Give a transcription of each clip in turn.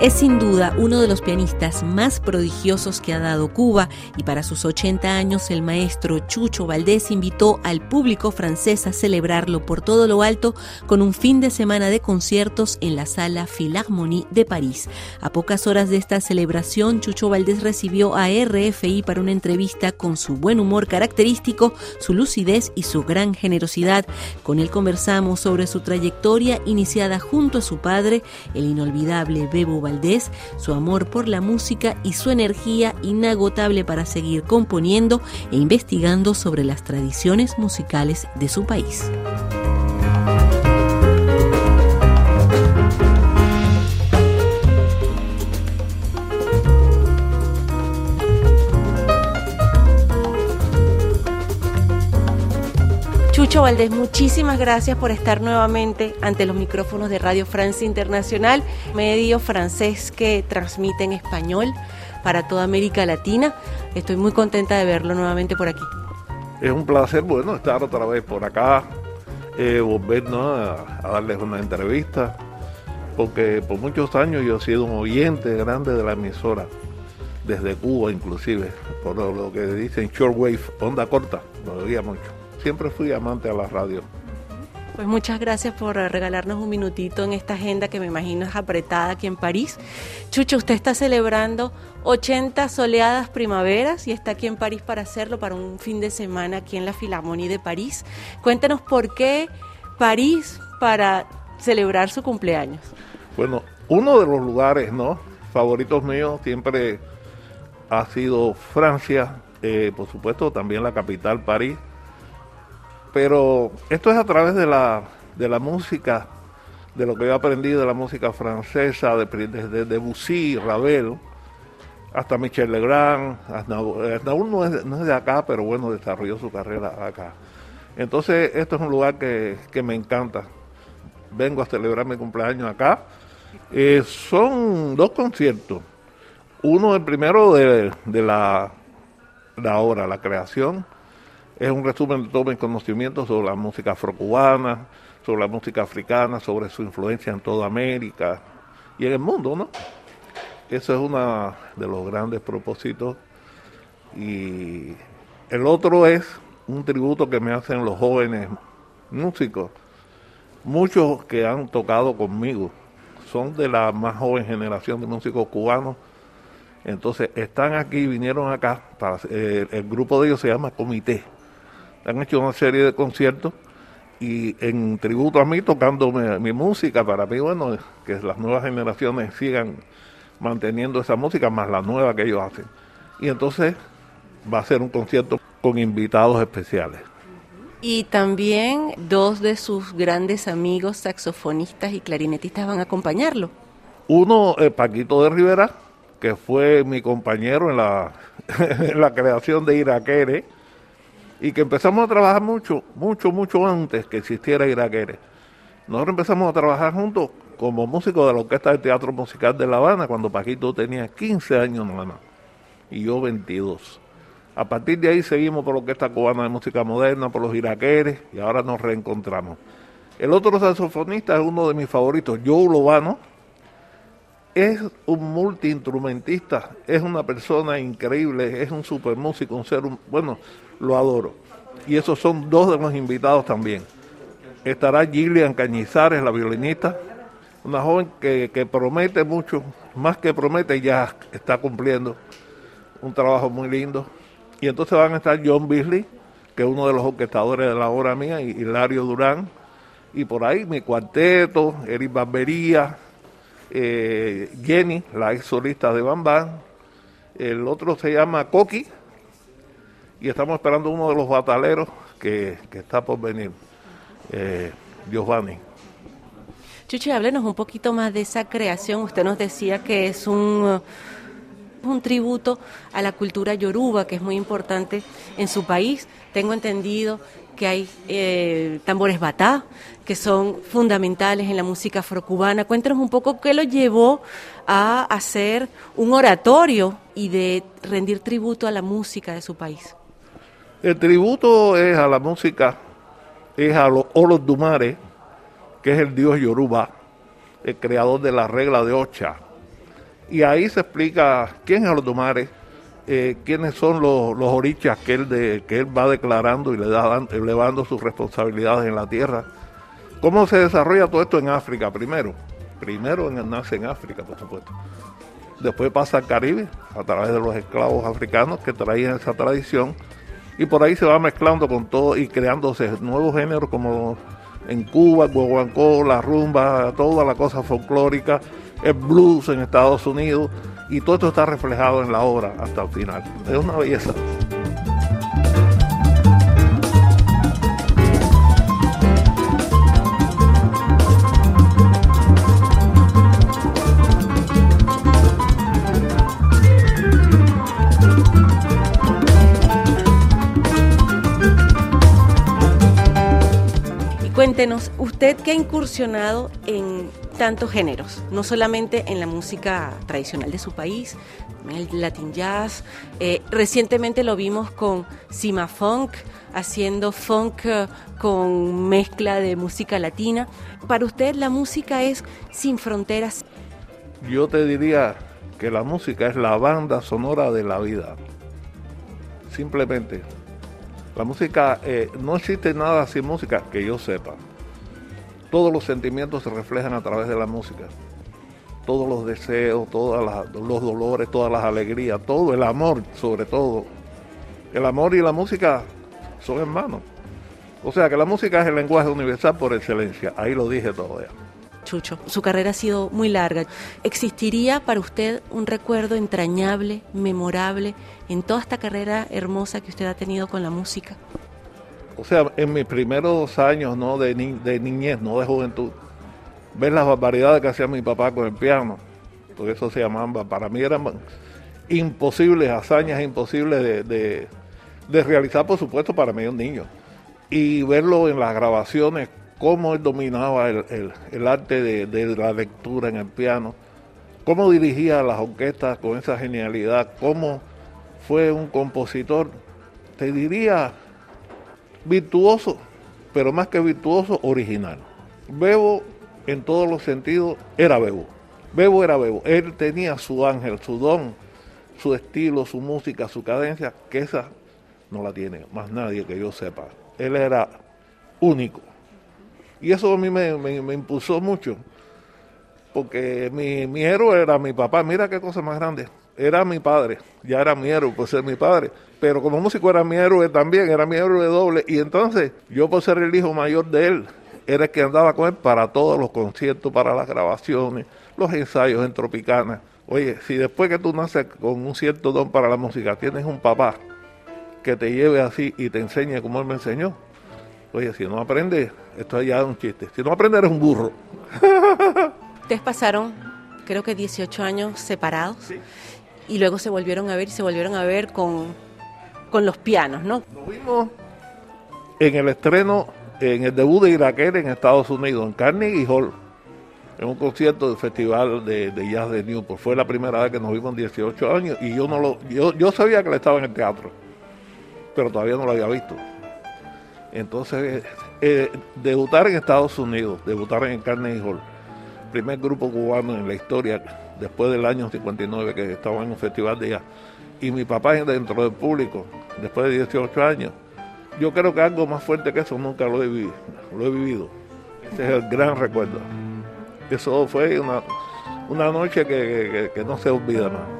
Es sin duda uno de los pianistas más prodigiosos que ha dado Cuba y para sus 80 años el maestro Chucho Valdés invitó al público francés a celebrarlo por todo lo alto con un fin de semana de conciertos en la sala Philharmonie de París. A pocas horas de esta celebración, Chucho Valdés recibió a RFI para una entrevista con su buen humor característico, su lucidez y su gran generosidad. Con él conversamos sobre su trayectoria iniciada junto a su padre, el inolvidable Bebo Valdés, su amor por la música y su energía inagotable para seguir componiendo e investigando sobre las tradiciones musicales de su país. Chucho Valdés, muchísimas gracias por estar nuevamente ante los micrófonos de Radio Francia Internacional, medio francés que transmite en español para toda América Latina. Estoy muy contenta de verlo nuevamente por aquí. Es un placer, bueno, estar otra vez por acá, eh, volvernos a, a darles una entrevista, porque por muchos años yo he sido un oyente grande de la emisora, desde Cuba inclusive, por lo que dicen shortwave, onda corta, lo oía mucho siempre fui amante a la radio. Pues muchas gracias por regalarnos un minutito en esta agenda que me imagino es apretada aquí en París. Chucho, usted está celebrando 80 soleadas primaveras y está aquí en París para hacerlo, para un fin de semana aquí en la Filarmonie de París. Cuéntanos por qué París para celebrar su cumpleaños. Bueno, uno de los lugares ¿no? favoritos míos siempre ha sido Francia, eh, por supuesto también la capital París pero esto es a través de la, de la música, de lo que he aprendido de la música francesa, desde Debussy, Ravel, hasta Michel Legrand. Aznavour no es, no es de acá, pero bueno, desarrolló su carrera acá. Entonces, esto es un lugar que, que me encanta. Vengo a celebrar mi cumpleaños acá. Eh, son dos conciertos. Uno, el primero de, de la, la obra, la creación, es un resumen de todo mi conocimiento sobre la música afrocubana, sobre la música africana, sobre su influencia en toda América y en el mundo, ¿no? Eso es uno de los grandes propósitos. Y el otro es un tributo que me hacen los jóvenes músicos. Muchos que han tocado conmigo son de la más joven generación de músicos cubanos. Entonces están aquí, vinieron acá, eh, el grupo de ellos se llama Comité han hecho una serie de conciertos y en tributo a mí tocando mi, música, para mí, bueno, que las nuevas generaciones sigan manteniendo esa música, más la nueva que ellos hacen. Y entonces va a ser un concierto con invitados especiales. Y también dos de sus grandes amigos saxofonistas y clarinetistas van a acompañarlo. Uno, eh, Paquito de Rivera, que fue mi compañero en la, en la creación de Iraquere, y que empezamos a trabajar mucho, mucho, mucho antes que existiera Iraquere. Nosotros empezamos a trabajar juntos como músicos de la Orquesta de Teatro Musical de La Habana cuando Paquito tenía 15 años nada más y yo 22. A partir de ahí seguimos por la Orquesta Cubana de Música Moderna, por los Iraqueres y ahora nos reencontramos. El otro saxofonista es uno de mis favoritos, Joe Lobano. Es un multiinstrumentista, es una persona increíble, es un super músico, un ser, bueno, lo adoro. Y esos son dos de los invitados también. Estará Gillian Cañizares, la violinista, una joven que, que promete mucho, más que promete ya está cumpliendo un trabajo muy lindo. Y entonces van a estar John Beasley, que es uno de los orquestadores de la obra mía, y Hilario Durán, y por ahí mi cuarteto, Eric Barbería, eh, Jenny, la ex solista de Bam el otro se llama Coqui, y estamos esperando uno de los bataleros que, está por venir, eh, Giovanni. Chuchi, háblenos un poquito más de esa creación. Usted nos decía que es un, un tributo a la cultura yoruba, que es muy importante en su país. Tengo entendido que hay eh, tambores batá, que son fundamentales en la música afrocubana. Cuéntanos un poco qué lo llevó a hacer un oratorio y de rendir tributo a la música de su país. El tributo es a la música, es a los Olos Dumare, que es el dios Yoruba, el creador de la regla de Ocha. Y ahí se explica quién es Olodumare, eh, quiénes son los, los orichas que él, de, que él va declarando y le da elevando sus responsabilidades en la tierra. ¿Cómo se desarrolla todo esto en África primero? Primero nace en África, por supuesto. Después pasa al Caribe a través de los esclavos africanos que traían esa tradición y por ahí se va mezclando con todo y creándose nuevos géneros como en Cuba, guaguancó, la rumba, toda la cosa folclórica, el blues en Estados Unidos y todo esto está reflejado en la obra hasta el final. Es una belleza. Usted que ha incursionado en tantos géneros, no solamente en la música tradicional de su país, el Latin Jazz, eh, recientemente lo vimos con Sima Funk, haciendo funk eh, con mezcla de música latina. Para usted la música es sin fronteras. Yo te diría que la música es la banda sonora de la vida. Simplemente la música, eh, no existe nada sin música que yo sepa. Todos los sentimientos se reflejan a través de la música. Todos los deseos, todos los dolores, todas las alegrías, todo el amor sobre todo. El amor y la música son hermanos. O sea que la música es el lenguaje universal por excelencia. Ahí lo dije todo ya. Chucho, su carrera ha sido muy larga. ¿Existiría para usted un recuerdo entrañable, memorable, en toda esta carrera hermosa que usted ha tenido con la música? O sea, en mis primeros años ¿no? de, de niñez, no de juventud, ver las barbaridades que hacía mi papá con el piano, porque eso se llamaba, para mí eran imposibles, hazañas imposibles de, de, de realizar, por supuesto, para mí un niño. Y verlo en las grabaciones cómo él dominaba el, arte de, la lectura en el piano, cómo dirigía las orquestas con esa genialidad, cómo fue un compositor, te diría, virtuoso, pero más que virtuoso, original. Bebo, en todos los sentidos, era Bebo. Bebo era Bebo. Él tenía su ángel, su don, su estilo, su música, su cadencia, que esa no la tiene más nadie que yo sepa. Él era único. Y eso a mí me, me, impulsó mucho, porque mi, mi, héroe era mi papá, mira qué cosa más grande, era mi padre, ya era mi héroe por ser mi padre, pero como músico era mi héroe también, era mi héroe doble, y entonces yo por ser el hijo mayor de él, era el que andaba con él para todos los conciertos, para las grabaciones, los ensayos en Tropicana. Oye, si después que tú naces con un cierto don para la música, tienes un papá que te lleve así y te enseñe como él me enseñó, Oye, si no aprende, esto ya es un chiste. Si no aprende, eres un burro. Ustedes pasaron, creo que 18 años separados. Y luego se volvieron a ver y se volvieron a ver con, con los pianos, ¿no? Nos vimos en el estreno, en el debut de Iraquel en Estados Unidos, en Carnegie Hall, en un concierto del Festival de, Jazz de Newport. Fue la primera vez que nos vimos en 18 años y yo no lo, yo, yo sabía que él estaba en el teatro, pero todavía no lo había visto. Entonces, eh, debutar en Estados Unidos, debutar en Carnegie Hall, primer grupo cubano en la historia después del año 59 que estaba en un festival de jazz, y mi papá dentro del público, después de 18 años, yo creo que algo más fuerte que eso nunca lo he vivido. Lo he vivido. Ese es el gran recuerdo. Eso fue una, una noche que, que no se olvida más.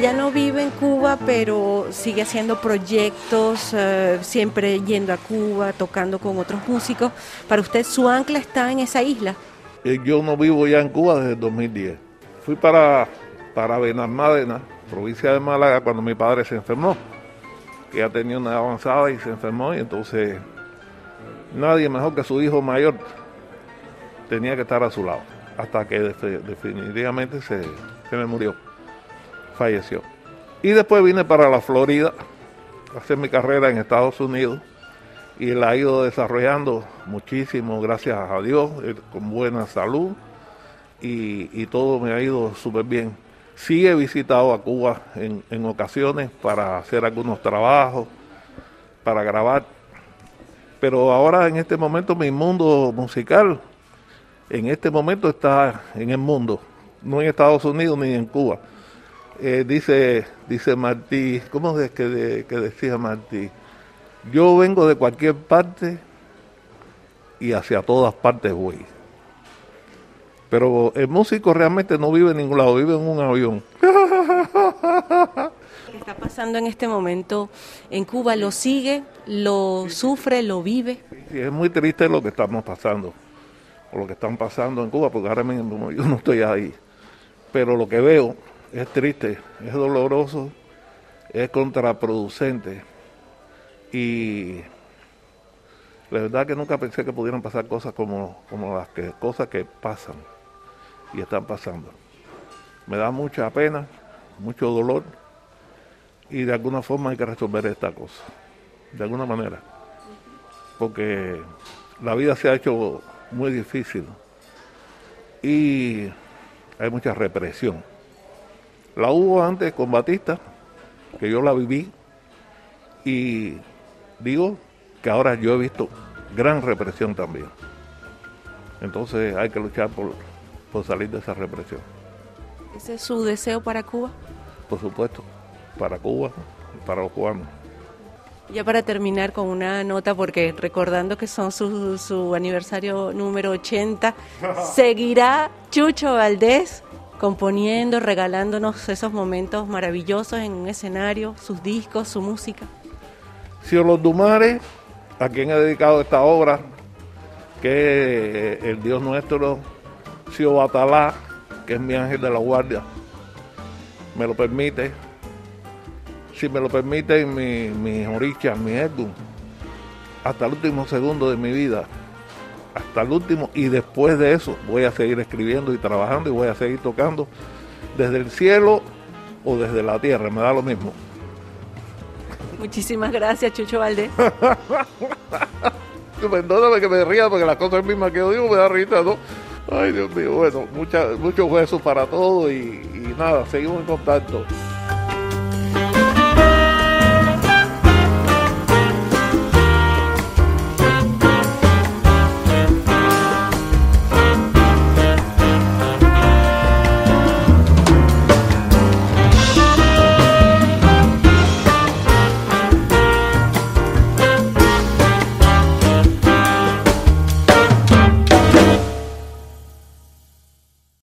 Ya no vive en Cuba, pero sigue haciendo proyectos, eh, siempre yendo a Cuba, tocando con otros músicos. Para usted, ¿su ancla está en esa isla? Eh, yo no vivo ya en Cuba desde el 2010. Fui para, para Benalmádena, provincia de Málaga, cuando mi padre se enfermó, que ya tenía una avanzada y se enfermó, y entonces nadie mejor que su hijo mayor tenía que estar a su lado, hasta que definitivamente se, se me murió falleció. Y después vine para la Florida a hacer mi carrera en Estados Unidos y la ha ido desarrollando muchísimo, gracias a Dios, eh, con buena salud y, todo me ha ido súper bien. Sí he visitado a Cuba en, en ocasiones para hacer algunos trabajos, para grabar, pero ahora en este momento mi mundo musical, en este momento está en el mundo, no en Estados Unidos ni en Cuba. Eh, dice, dice Martí, ¿cómo es que, que decía Martí? Yo vengo de cualquier parte y hacia todas partes voy. Pero el músico realmente no vive en ningún lado, vive en un avión. ¿Qué está pasando en este momento en Cuba? ¿Lo sigue? ¿Lo sufre? ¿Lo vive? es muy triste lo que estamos pasando, o lo que están pasando en Cuba, porque ahora mismo yo no estoy ahí. Pero lo que veo es triste, es doloroso, es contraproducente y la verdad que nunca pensé que pudieran pasar cosas como, como las que, cosas que pasan y están pasando. Me da mucha pena, mucho dolor y de alguna forma hay que resolver esta cosa, de alguna manera, porque la vida se ha hecho muy difícil y hay mucha represión. La hubo antes con Batista, que yo la viví, y digo que ahora yo he visto gran represión también. Entonces hay que luchar por, por salir de esa represión. ¿Ese es su deseo para Cuba? Por supuesto, para Cuba y para los cubanos. Ya para terminar con una nota, porque recordando que son su, su aniversario número 80, ¿seguirá Chucho Valdés componiendo, regalándonos esos momentos maravillosos en un escenario, sus discos, su música? Señor Los Dumares, a quien he dedicado esta obra, que es el Dios nuestro, Sio Batalá, que es mi ángel de la guardia, me lo permite. Si me lo permiten mis mi orichas, mi Edwin, hasta el último segundo de mi vida, hasta el último, y después de eso voy a seguir escribiendo y trabajando y voy a seguir tocando desde el cielo o desde la tierra, me da lo mismo. Muchísimas gracias, Chucho Valdés. Perdóname que me ría porque las cosas mismas que yo digo me da risa, ¿no? Ay, Dios mío, bueno, muchos besos para todos y, y nada, seguimos en contacto.